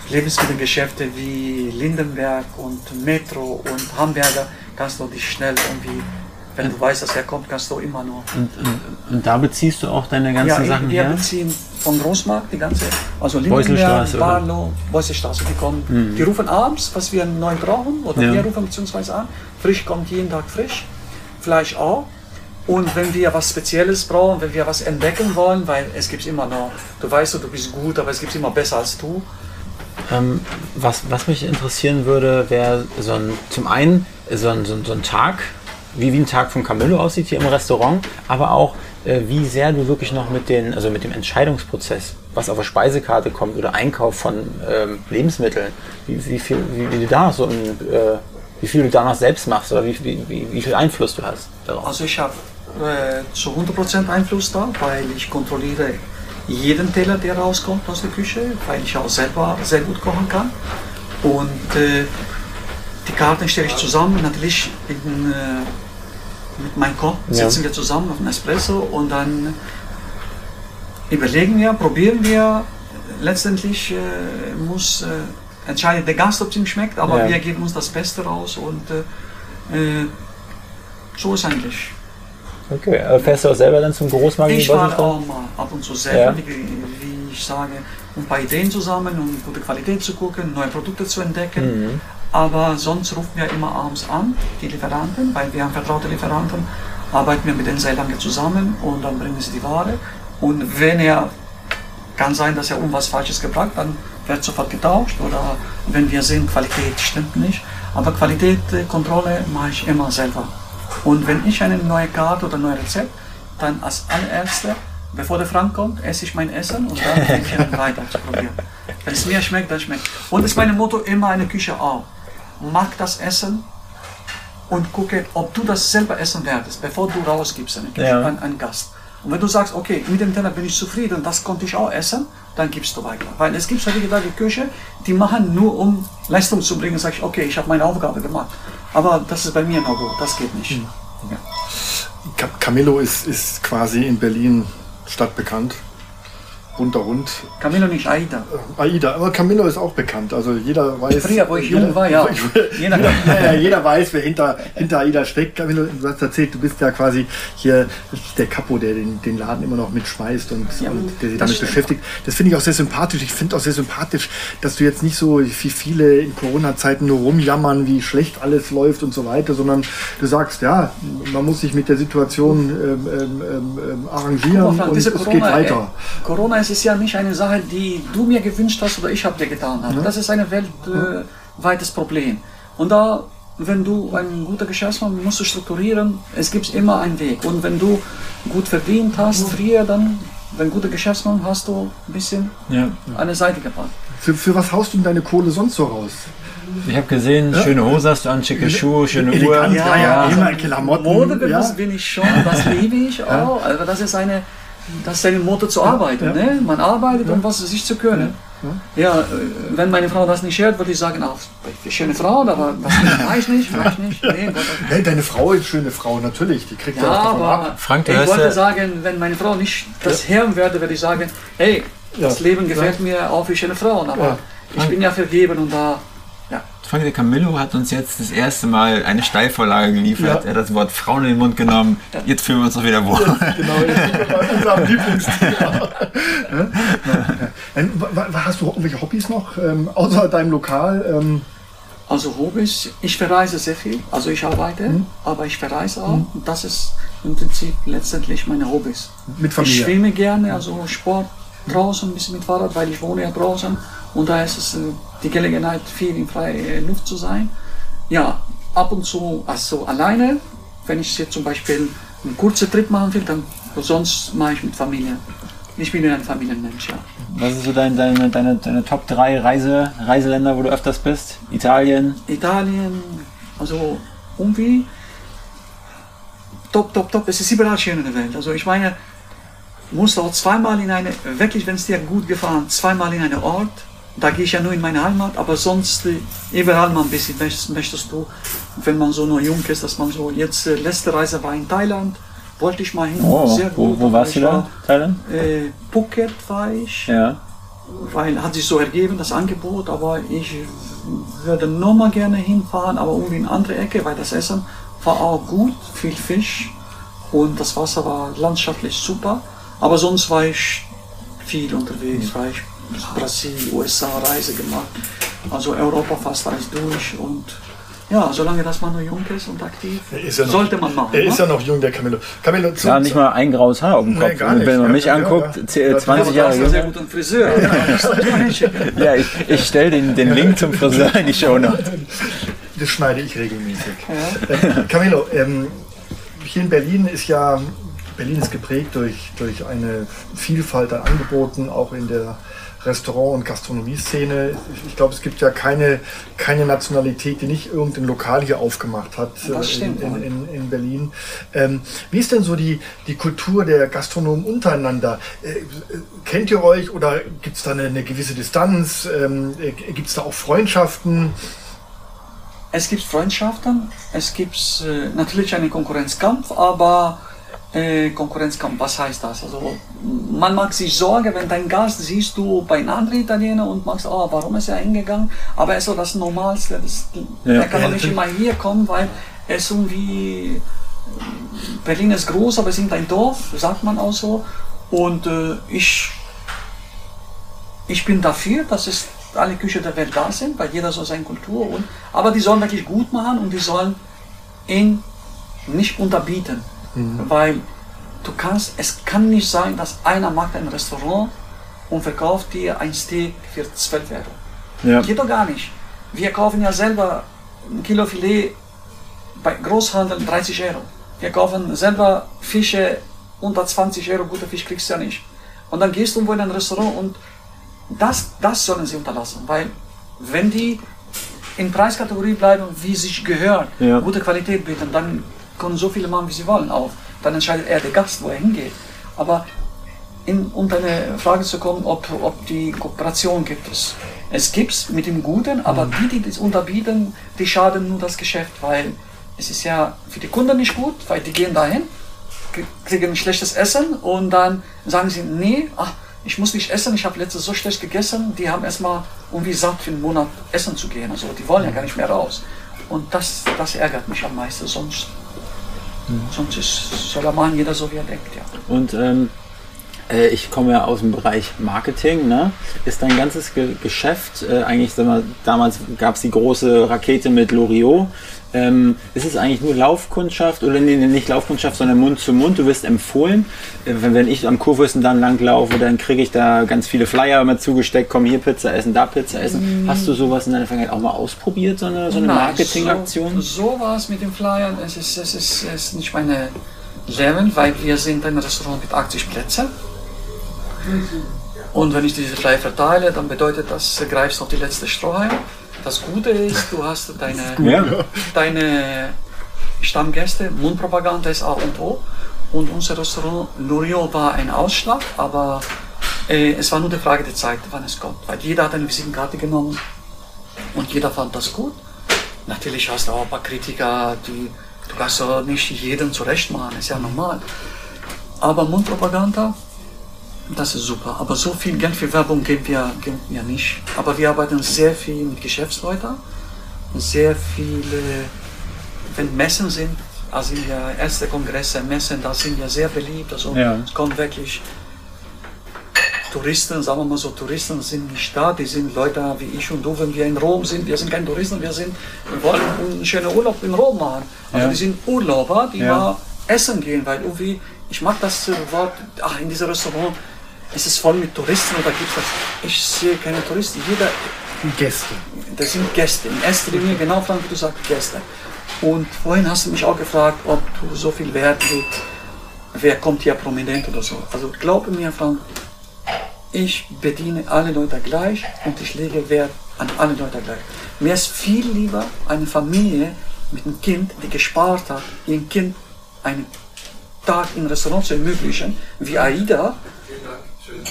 Lebensmittelgeschäfte wie Lindenberg und Metro und Hamburger kannst du dich schnell irgendwie, wenn du weißt, dass er kommt, kannst du immer noch. Und, und, und da beziehst du auch deine ganzen ja, Sachen wir her? beziehen von Großmarkt die ganze, also Lindenberg? Barlow, Beuselstraße, die kommen, die rufen abends, was wir neu brauchen, oder Ja. wir rufen beziehungsweise an, frisch kommt jeden Tag frisch, Fleisch auch. Und wenn wir was Spezielles brauchen, wenn wir was entdecken wollen, weil es gibt immer noch, du weißt, du bist gut, aber es gibt immer besser als du. Ähm, was, was mich interessieren würde, wäre so ein, zum einen so ein, so, ein, so ein Tag, wie, wie ein Tag von Camillo aussieht hier im Restaurant, aber auch äh, wie sehr du wirklich noch mit, den, also mit dem Entscheidungsprozess, was auf der Speisekarte kommt oder Einkauf von ähm, Lebensmitteln, wie, wie, viel, wie, wie du da so ein, äh, wie viel du danach selbst machst oder wie, wie, wie, wie viel Einfluss du hast darauf. Also ich habe äh, zu 100% Einfluss da, weil ich kontrolliere jeden Teller, der rauskommt aus der Küche, weil ich auch selber sehr gut kochen kann. Und äh, die Karten stelle ich zusammen, natürlich in, äh, mit meinem Koch sitzen wir zusammen auf einem Espresso und dann überlegen wir, probieren wir. Letztendlich äh, muss äh, entscheidet der Gast, ob es ihm schmeckt, aber Ja. wir geben uns das Beste raus und äh, äh, so ist eigentlich. Okay, aber fährst du auch selber dann zum Großmarkt? Ich fahre auch mal ab und zu selber, Ja. wie, wie ich sage, um ein paar Ideen zu sammeln, um gute Qualität zu gucken, neue Produkte zu entdecken. Mhm. Aber sonst rufen wir immer abends an, die Lieferanten, weil wir haben vertraute Lieferanten, arbeiten wir mit denen sehr lange zusammen und dann bringen sie die Ware. Und wenn er, kann sein, dass er irgendwas Falsches gebracht dann wird sofort getauscht oder wenn wir sehen, Qualität stimmt nicht. Aber Qualitätskontrolle mache ich immer selber. Und wenn ich eine neue Karte oder ein neues Rezept, dann als allererste, bevor der Frank kommt, esse ich mein Essen und dann fange ich an weiter zu probieren. Wenn es mir schmeckt, dann schmeckt. Und das ist mein Motto immer in der Küche auch. Mag das Essen und gucke, ob du das selber essen werdest, bevor du rausgibst an, Ja. an einen Gast. Und wenn du sagst, okay, mit dem Teller bin ich zufrieden, das konnte ich auch essen, dann gibst du weiter. Weil es gibt solche der Küche, die machen nur um Leistung zu bringen, sag ich, okay, ich habe meine Aufgabe gemacht. Aber das ist bei mir noch gut, das geht nicht. Ca- Camillo ist, ist quasi in Berlin stadtbekannt. Bunter Hund. Camilo nicht Aida. Aida, aber Camillo ist auch bekannt. Also jeder weiß. Früher, wo ich jeder, jung war, ja. jeder, ja, ja, jeder weiß, wer hinter, hinter Aida steckt. Camillo, du hast erzählt, du bist ja quasi hier der Capo, der den, den Laden immer noch mitschmeißt und, Ja, und der sich damit stimmt. beschäftigt. Das finde ich auch sehr sympathisch. Ich finde auch sehr sympathisch, dass du jetzt nicht so wie viele in Corona-Zeiten nur rumjammern, wie schlecht alles läuft und so weiter, sondern du sagst, ja, man muss sich mit der Situation ähm, ähm, ähm, ähm, arrangieren Guck Frank, und es geht Corona, weiter. äh, Corona ist es ja nicht eine Sache, die du mir gewünscht hast oder ich habe dir getan habe. Das ist ein weltweites Problem. Und da, wenn du ein guter Geschäftsmann musst du strukturieren, es gibt immer einen Weg. Und wenn du gut verdient hast, früher, dann, wenn guter Geschäftsmann, hast du ein bisschen Ja. eine Seite gebracht. Für, für was haust du denn deine Kohle sonst so raus? Ich habe gesehen, schöne Hose hast du an, schicke Schuhe, schöne Uhr. Elegant, ja, ja, also immer Klamotten. Modebewusst ja. bin ich schon, das liebe ich auch. Also das ist eine, das ist ein Motto zu arbeiten. Ne? Man arbeitet, um was sich zu können. Ja, äh, wenn meine Frau das nicht hört, würde ich sagen, auch schöne Frau, aber das ich nicht, ich nicht. Nee, Hey, deine Frau ist eine Frau, natürlich. Die kriegt ja, ja, auch davon ab. aber Frank, ich wollte ja- sagen, wenn meine Frau nicht das hören würde, würde ich sagen, hey, das Ja. Leben gefällt mir auch für schöne Frauen, aber Ja. ich bin ja vergeben und da, ja. Frank der Camillo hat uns jetzt das erste Mal eine Steilvorlage geliefert. Ja. Er hat das Wort Frauen in den Mund genommen. Jetzt fühlen wir uns doch wieder wohl. Genau, jetzt sind wir bei unserem Lieblingsthema. Wa- Hast du irgendwelche Hobbys noch, ähm, außer deinem Lokal? Ähm, Also Hobbys, ich verreise sehr viel, also ich arbeite, Mhm. aber ich verreise auch. Und das ist im Prinzip letztendlich meine Hobbys. Mit Ich Familie? schwimme gerne, also Sport draußen, ein bisschen mit Fahrrad, weil ich wohne ja draußen. Und da ist es äh, die Gelegenheit, viel in freier Luft zu sein. Ja, ab und zu, also alleine, wenn ich jetzt zum Beispiel einen kurzen Trip machen will, dann sonst mache ich mit Familie. Ich bin ja ein Familienmensch, ja. Was ist so dein, deine, deine, deine Top 3 Reise, Reiseländer, wo du öfters bist? Italien? Italien, also irgendwie top, top, top. Es ist überall schön in der Welt. Also ich meine, musst auch zweimal in eine, wirklich, wenn es dir gut gefallen, zweimal in einen Ort. Da gehe ich ja nur in meine Heimat, aber sonst äh, überall mal ein bisschen möchtest, möchtest du, wenn man so noch jung ist, dass man so, jetzt äh, letzte Reise war in Thailand, wollte ich mal hin, Oh, sehr wo, gut. wo aber warst du da? war, Thailand? Äh, Phuket war ich Ja. weil hat sich so ergeben, das Angebot, aber ich würde nochmal gerne hinfahren, aber irgendwie in eine andere Ecke, weil das Essen war auch gut, viel Fisch und das Wasser war landschaftlich super, aber sonst war ich viel unterwegs, war ich Brasilien, USA Reise gemacht, also Europa fast alles durch und ja, solange dass man noch jung ist und aktiv, Er ist ja noch- sollte man machen. Er ist ne? ja noch jung, der Camillo. Camillo, zu, Ja, nicht mal ein graues Haar auf dem Nee, Kopf. gar nicht. wenn man Ja, mich ja, anguckt, ja. zäh- Ja, 20 aber du Jahre einen sehr guten Friseur. Ja, das ich. Ja, ich, stelle den, den Link zum Friseur in die Show Notes. das schneide ich regelmäßig. Ähm, Camillo, ähm, hier in Berlin ist ja Berlin ist geprägt durch, durch eine Vielfalt an Angeboten, auch in der Restaurant- und Gastronomieszene. Ich, glaube, es gibt ja keine, keine Nationalität, die nicht irgendein Lokal hier aufgemacht hat äh, stimmt, in, in, in, in Berlin. Ähm, wie ist denn so die, die Kultur der Gastronomen untereinander? Äh, kennt ihr euch oder gibt es da eine, eine, gewisse Distanz? Ähm, äh, gibt es da auch Freundschaften? Es gibt Freundschaften, es gibt äh, natürlich einen Konkurrenzkampf, aber äh, Konkurrenzkampf, was heißt das? Also man mag sich sorgen, wenn dein Gast siehst du bei einem anderen Italiener und magst, oh, warum ist er hingegangen? Aber er ist so das Normalste. Das, ja. Er kann doch nicht immer hier kommen, weil es irgendwie Berlin ist groß, aber es ist ein Dorf, sagt man auch so. Und äh, ich, ich bin dafür, dass es alle Küche der Welt da sind, weil jeder so seine Kultur und aber die sollen wirklich gut machen und die sollen ihn nicht unterbieten. Mhm. Weil du kannst, es kann nicht sein, dass einer macht ein Restaurant und verkauft dir ein Steak für 12 Euro. Ja. Geht doch gar nicht. Wir kaufen ja selber ein Kilo Filet bei Großhandel 30 Euro. Wir kaufen selber Fische unter 20 Euro, guter Fisch kriegst du ja nicht. Und dann gehst du irgendwo in ein Restaurant und das, das sollen sie unterlassen, weil wenn die in Preiskategorie bleiben, wie sich gehört, ja. gute Qualität bieten, dann können so viele machen, wie sie wollen auch. Dann entscheidet er der Gast, wo er hingeht. Aber in, um deine Frage zu kommen, ob, ob die Kooperation gibt es. Es gibt es mit dem Guten, aber mhm. die, die das unterbieten, die schaden nur das Geschäft, weil es ist ja für die Kunden nicht gut, weil die gehen dahin, kriegen ein schlechtes Essen und dann sagen sie, nee, ach, ich muss nicht essen, ich habe letztes so schlecht gegessen, die haben erstmal irgendwie satt für einen Monat essen zu gehen. Also die wollen ja gar nicht mehr raus. Und das, das ärgert mich am meisten, sonst Sonst ist, machen, jeder so wie er denkt, ja. Und ähm, äh, ich komme ja aus dem Bereich Marketing, ne? Ist dein ganzes Ge Geschäft, äh, eigentlich, sag mal, damals gab es die große Rakete mit Loriot, ähm, ist es eigentlich nur Laufkundschaft oder nee, nicht Laufkundschaft, sondern Mund zu Mund? Du wirst empfohlen. Äh, wenn, wenn ich am Kurfürsten dann langlaufe, dann kriege ich da ganz viele Flyer immer zugesteckt, komm hier Pizza essen, da Pizza essen. Mm. Hast du sowas in deiner Vergangenheit auch mal ausprobiert, so eine, so eine Marketingaktion? So, so war es mit den Flyern. Es ist, es, ist, es ist nicht meine Level, weil wir sind ein Restaurant mit 80 Plätzen. Und wenn ich diese Flyer verteile, dann bedeutet das, greifst du auf die letzte Strohhalm. Das Gute ist, du hast deine, ja. deine Stammgäste, Mundpropaganda ist A und O. Und unser Restaurant Loriot war ein Ausschlag, aber äh, es war nur die Frage der Zeit, wann es kommt. Weil jeder hat eine Visitenkarte genommen und jeder fand das gut. Natürlich hast du auch ein paar Kritiker, die du kannst nicht jeden zurecht machen, ist ja normal. Aber Mundpropaganda das ist super. Aber so viel Geld für Werbung geben wir, geben wir nicht. Aber wir arbeiten sehr viel mit Geschäftsleuten. Sehr viele, wenn Messen sind, also ja erste Kongresse, Messen, da sind wir sehr beliebt. Also ja. es kommen wirklich Touristen, sagen wir mal so, Touristen sind nicht da, die sind Leute wie ich und du, wenn wir in Rom sind, wir sind keine Touristen, wir sind, wir wollen einen schönen Urlaub in Rom machen. Also ja. die sind Urlauber, die ja. mal essen gehen, weil irgendwie, ich mag das Wort, ach, in diesem Restaurant, ist es voll mit Touristen oder gibt es das? Ich sehe keine Touristen. Jeder. Gäste. Das sind Gäste. In erster Linie, genau, Frank, wie du sagst, Gäste. Und vorhin hast du mich auch gefragt, ob du so viel Wert legst, wer kommt hier prominent oder so. Also glaube mir, Frank, ich bediene alle Leute gleich und ich lege Wert an alle Leute gleich. Mir ist viel lieber eine Familie mit einem Kind, die gespart hat, ihrem Kind einen Tag im Restaurant zu ermöglichen, wie Aida,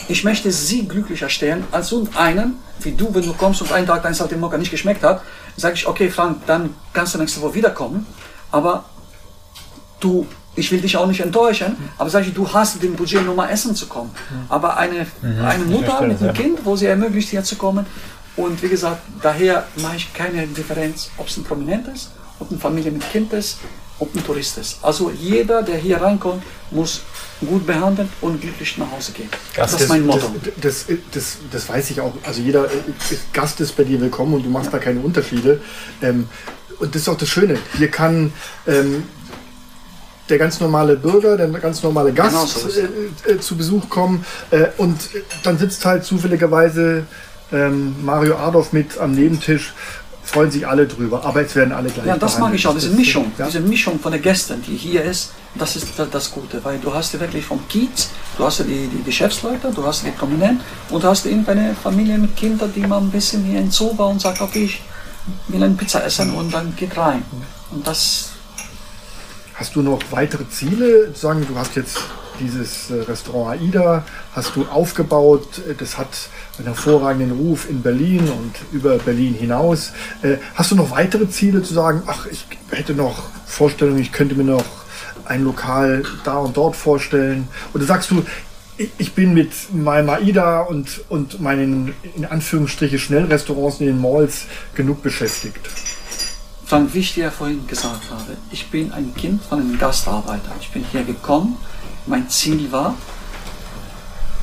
ich möchte sie glücklicher stellen als einen, wie du, wenn du kommst und einen Tag dein Saltimokka nicht geschmeckt hat, sage ich, okay Frank, dann kannst du nächste Woche wiederkommen, aber du, ich will dich auch nicht enttäuschen, aber sage ich, du hast den Budget, nur mal essen zu kommen. Aber eine, mhm, eine Mutter mit einem Kind, wo sie ermöglicht, hier zu kommen, und wie gesagt, daher mache ich keine Differenz, ob es ein Prominent ist, ob eine Familie mit Kind ist, ob ein Tourist ist. Also jeder, der hier reinkommt, muss gut behandeln und glücklich nach Hause gehen. Das, das ist mein Motto. Das, das, das, das, weiß ich auch. Also jeder äh, Gast ist bei dir willkommen und du machst ja. da keine Unterschiede. Ähm, und das ist auch das Schöne. Hier kann ähm, der ganz normale Bürger, der ganz normale Gast genau so äh, äh, zu Besuch kommen äh, und dann sitzt halt zufälligerweise ähm, Mario Adolf mit am Nebentisch freuen sich alle drüber, aber es werden alle gleich Ja, das mag ich auch, diese Mischung, ja. diese Mischung von den Gästen, die hier ist, das ist da- das Gute, weil du hast wirklich vom Kiez, du hast die, die Geschäftsleute, du hast die Prominenten und du hast irgendeine Familie mit Kindern, die mal ein bisschen hier in Zoo war und sagt, okay, ich will eine Pizza essen und dann geht rein. Und das, Hast du noch weitere Ziele? Sagen, du hast jetzt dieses äh, Restaurant AIDA, hast du aufgebaut, das hat einen hervorragenden Ruf in Berlin und über Berlin hinaus. Äh, Hast du noch weitere Ziele zu sagen, ach, ich hätte noch Vorstellungen, ich könnte mir noch ein Lokal da und dort vorstellen? Oder sagst du, ich bin mit meinem AIDA und, und meinen in Anführungsstriche Schnellrestaurants in den Malls genug beschäftigt? Frank, wie ich dir vorhin gesagt habe, ich bin ein Kind von einem Gastarbeiter. Ich bin hier gekommen, mein Ziel war,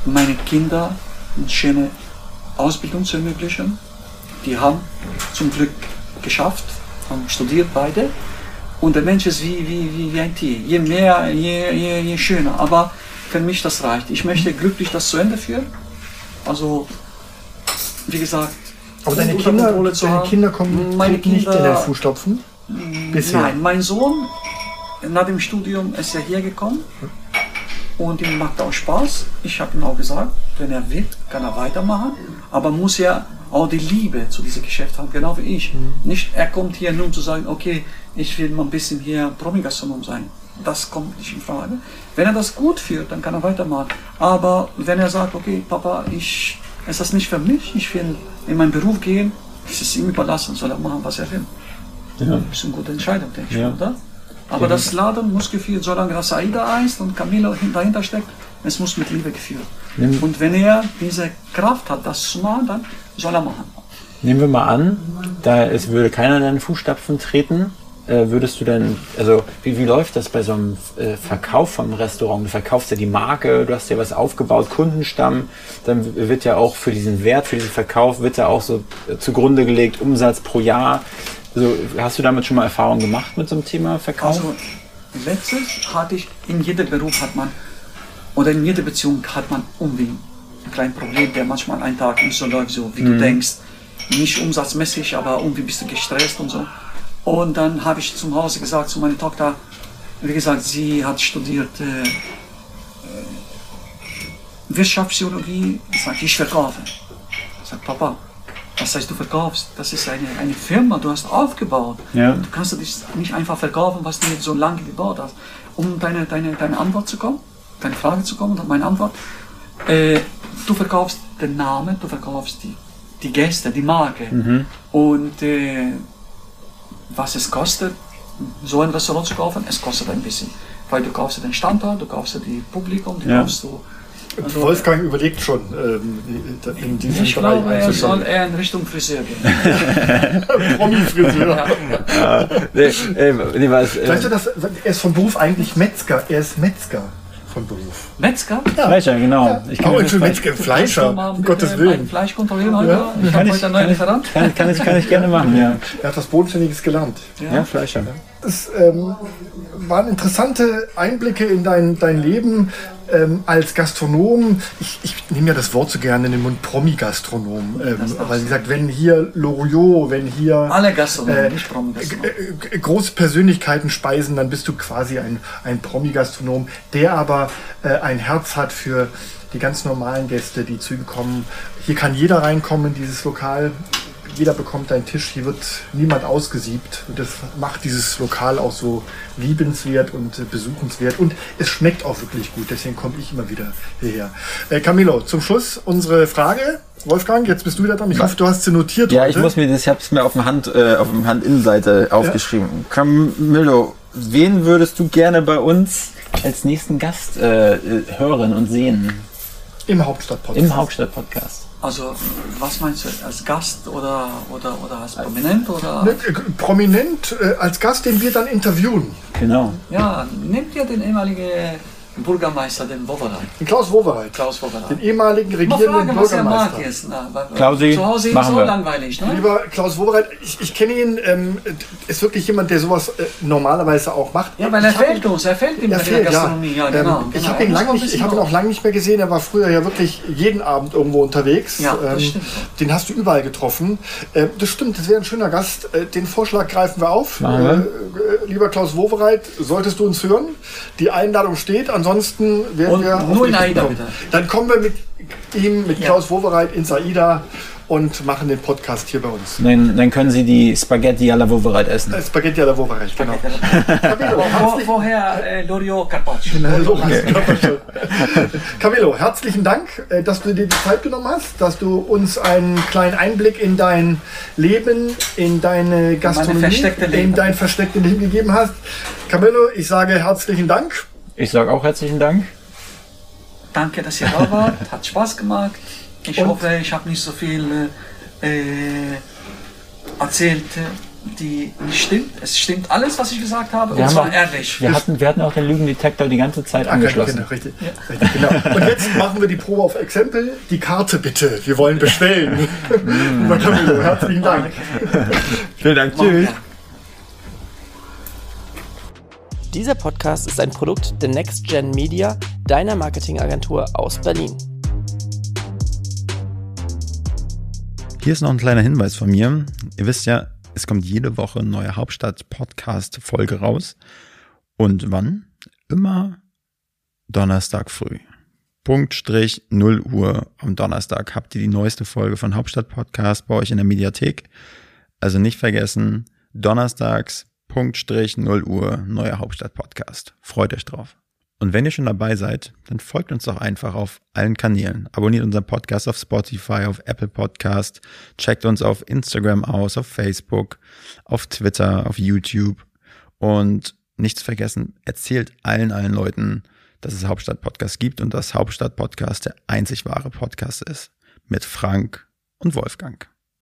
meine Kinder eine schöne Ausbildung zu ermöglichen. Die haben zum Glück geschafft, haben studiert beide. Und der Mensch ist wie, wie, wie, wie ein Tier. Je mehr, je, je, je schöner. Aber für mich das reicht. Ich möchte glücklich das zu Ende führen. Also, wie gesagt, Aber deine Kinder, zu deine. Kinder kommen Meine treten nicht in Kinder- den Fußstapfen? Bisher. Nein, mein Sohn, nach dem Studium ist er hergekommen und ihm macht auch Spaß. Ich habe ihm auch gesagt, wenn er will, kann er weitermachen, aber muss ja auch die Liebe zu diesem Geschäft haben, genau wie ich. Nicht, er kommt hier nur um zu sagen, okay, ich will mal ein bisschen hier Promi-Gastronom sein. Das kommt nicht in Frage. Wenn er das gut führt, dann kann er weitermachen. Aber wenn er sagt, okay, Papa, ich, ist das nicht für mich, ich will in meinen Beruf gehen, ist es ihm überlassen, soll er machen, was er will. Ja. Das ist eine gute Entscheidung, denke ich, Ja. oder? Aber das Laden muss geführt, solange das AIDA heißt und Camilo hin- dahinter steckt, es muss mit Liebe geführt. Nimm- Und wenn er diese Kraft hat, das zu machen, dann soll er machen. Nehmen wir mal an, da es würde keiner in deine Fußstapfen treten, äh, würdest du denn, also wie, wie läuft das bei so einem äh, Verkauf vom Restaurant? Du verkaufst ja die Marke, du hast ja was aufgebaut, Kundenstamm, dann wird ja auch für diesen Wert, für diesen Verkauf, wird ja auch so äh, zugrunde gelegt, Umsatz pro Jahr. Also, hast du damit schon mal Erfahrung gemacht mit so einem Thema Verkauf? Also letztes hatte ich, in jedem Beruf hat man, oder in jeder Beziehung hat man irgendwie ein kleines Problem, der manchmal einen Tag nicht so läuft, so wie du denkst. Nicht umsatzmäßig, aber irgendwie bist du gestresst und so. Und dann habe ich zum Hause gesagt zu meiner Tochter, wie gesagt, sie hat studiert äh, äh, Wirtschaftspsychologie. Ich sage, ich verkaufe. Ich sage, Papa, was heißt du verkaufst? Das ist eine, eine Firma, du hast aufgebaut. Ja. Du kannst dich nicht einfach verkaufen, was du so lange gebaut hast. Um deine, deine, deine Antwort zu kommen, deine Frage zu kommen, und meine Antwort. Äh, du verkaufst den Namen, du verkaufst die, die Gäste, die Marke. Und äh, was es kostet, so ein Restaurant zu kaufen, es kostet ein bisschen. Weil du kaufst den Standort, du kaufst die Publikum, du Ja. kaufst du. Also, Wolfgang überlegt schon, ähm, in diesem ich Bereich glaube, er soll eher in Richtung Friseur gehen. Promi-Friseur. Ja. nee, äh, nee, was, äh, Weißt du, das, er ist von Beruf eigentlich Metzger. Er ist Metzger von Beruf. Metzger? Fleischer, genau. Ich kann Oh, Entschuldigung, Metzger, Fleischer, mal um Gottes Willen. Fleisch kontrollieren heute? Ja. Ich habe heute einen neuen Lieferant. Kann, kann, ich, kann ich gerne machen, ja. Er hat was Bodenständiges gelernt. Ja, Fleischer. Das ähm, waren interessante Einblicke in dein, dein Leben ähm, als Gastronom. Ich, ich nehme ja das Wort so gerne in den Mund, Promi-Gastronom. Ähm, weil, wie gesagt, wenn hier Loriot, wenn hier Alle Gastronomen, äh, nicht Promi-Gastronomen. g- g- große Persönlichkeiten speisen, dann bist du quasi ein, ein Promi-Gastronom, der aber äh, ein Herz hat für die ganz normalen Gäste, die zu ihm kommen. Hier kann jeder reinkommen in dieses Lokal. Jeder bekommt einen Tisch, hier wird niemand ausgesiebt. Und das macht dieses Lokal auch so liebenswert und äh, besuchenswert. Und es schmeckt auch wirklich gut, deswegen komme ich immer wieder hierher. Äh, Camilo, zum Schluss unsere Frage. Wolfgang, jetzt bist du wieder dran. Ich hoffe, du hast sie notiert. Ja, heute. ich muss mir das, ich habe es mir auf dem Hand, äh, auf dem Handinnenseite aufgeschrieben. Camillo, Wen würdest du gerne bei uns als nächsten Gast äh, äh, hören und sehen Im Hauptstadtpodcast. im Hauptstadt-Podcast? Also, was meinst du, als Gast oder, oder, oder als Prominent? Oder? Ne, äh, Prominent äh, als Gast, den wir dann interviewen. Genau. Ja, nehmt ihr den ehemaligen Bürgermeister, den Wowereit. Den Klaus Wowereit. Klaus Wowereit. Den ehemaligen Mal regierenden fragen, was er mag Bürgermeister. jetzt. Na, weil- Klausi, Zu Hause ist machen so wir. langweilig, ne? Lieber Klaus Wowereit, ich, ich kenne ihn, ähm, ist wirklich jemand, der sowas äh, normalerweise auch macht. Ja, weil er Ich ihn- uns, er Er bei der fehlt, ja. Gastronomie. Ja, genau. ähm, ich genau. habe ihn, Er muss lang noch ein nicht, ich bisschen hab ihn auch lange nicht mehr gesehen. Er war früher ja wirklich jeden Abend irgendwo unterwegs. Ähm, Ja, das stimmt. Den hast du überall getroffen. Äh, das stimmt, das wäre ein schöner Gast. Äh, den Vorschlag greifen wir auf. Äh, äh, lieber Klaus Wowereit, solltest du uns hören? Die Einladung steht. Ansonsten werden Und wir nur in AIDA, bitte. Dann kommen wir mit ihm, mit Ja. Klaus Wowereit ins AIDA und machen den Podcast hier bei uns. Dann, dann können Sie die Spaghetti alla Wovereit essen. Äh, Spaghetti alla Wowereit, genau. Wo, herzlichen woher äh, Loriot Carpaccio? Camillo, herzlichen Dank, äh, dass du dir die Zeit genommen hast, dass du uns einen kleinen Einblick in dein Leben, in deine Gastronomie, in dein verstecktes Leben gegeben hast. Camillo, ich sage herzlichen Dank. Ich sage auch herzlichen Dank. Danke, dass ihr da wart. Hat Spaß gemacht. Ich Und? hoffe, ich habe nicht so viel äh, erzählt, äh, die nicht stimmt. Es stimmt alles, was ich gesagt habe. Wir und zwar auch- ehrlich. Wir hatten, wir hatten auch den Lügendetektor die ganze Zeit angeschlossen. Genau, richtig, richtig, genau. Und jetzt machen wir die Probe auf Exempel. Die Karte bitte. Wir wollen bestellen. Camillo, herzlichen Dank. Vielen Dank. Machen Dieser Podcast ist ein Produkt der Next Gen Media, deiner Marketingagentur aus Berlin. Hier ist noch ein kleiner Hinweis von mir. Ihr wisst ja, es kommt jede Woche eine neue Hauptstadt-Podcast-Folge raus. Und wann? Immer Donnerstag früh. Punktstrich 0 Uhr am Donnerstag habt ihr die neueste Folge von Hauptstadt Podcast bei euch in der Mediathek. Also nicht vergessen, donnerstags Punktstrich 0 Uhr neuer Hauptstadt Podcast. Freut euch drauf. Und wenn ihr schon dabei seid, dann folgt uns doch einfach auf allen Kanälen. Abonniert unseren Podcast auf Spotify, auf Apple Podcast, checkt uns auf Instagram aus, auf Facebook, auf Twitter, auf YouTube und nichts vergessen, erzählt allen, allen Leuten, dass es Hauptstadt Podcast gibt und dass Hauptstadt Podcast der einzig wahre Podcast ist. Mit Frank und Wolfgang.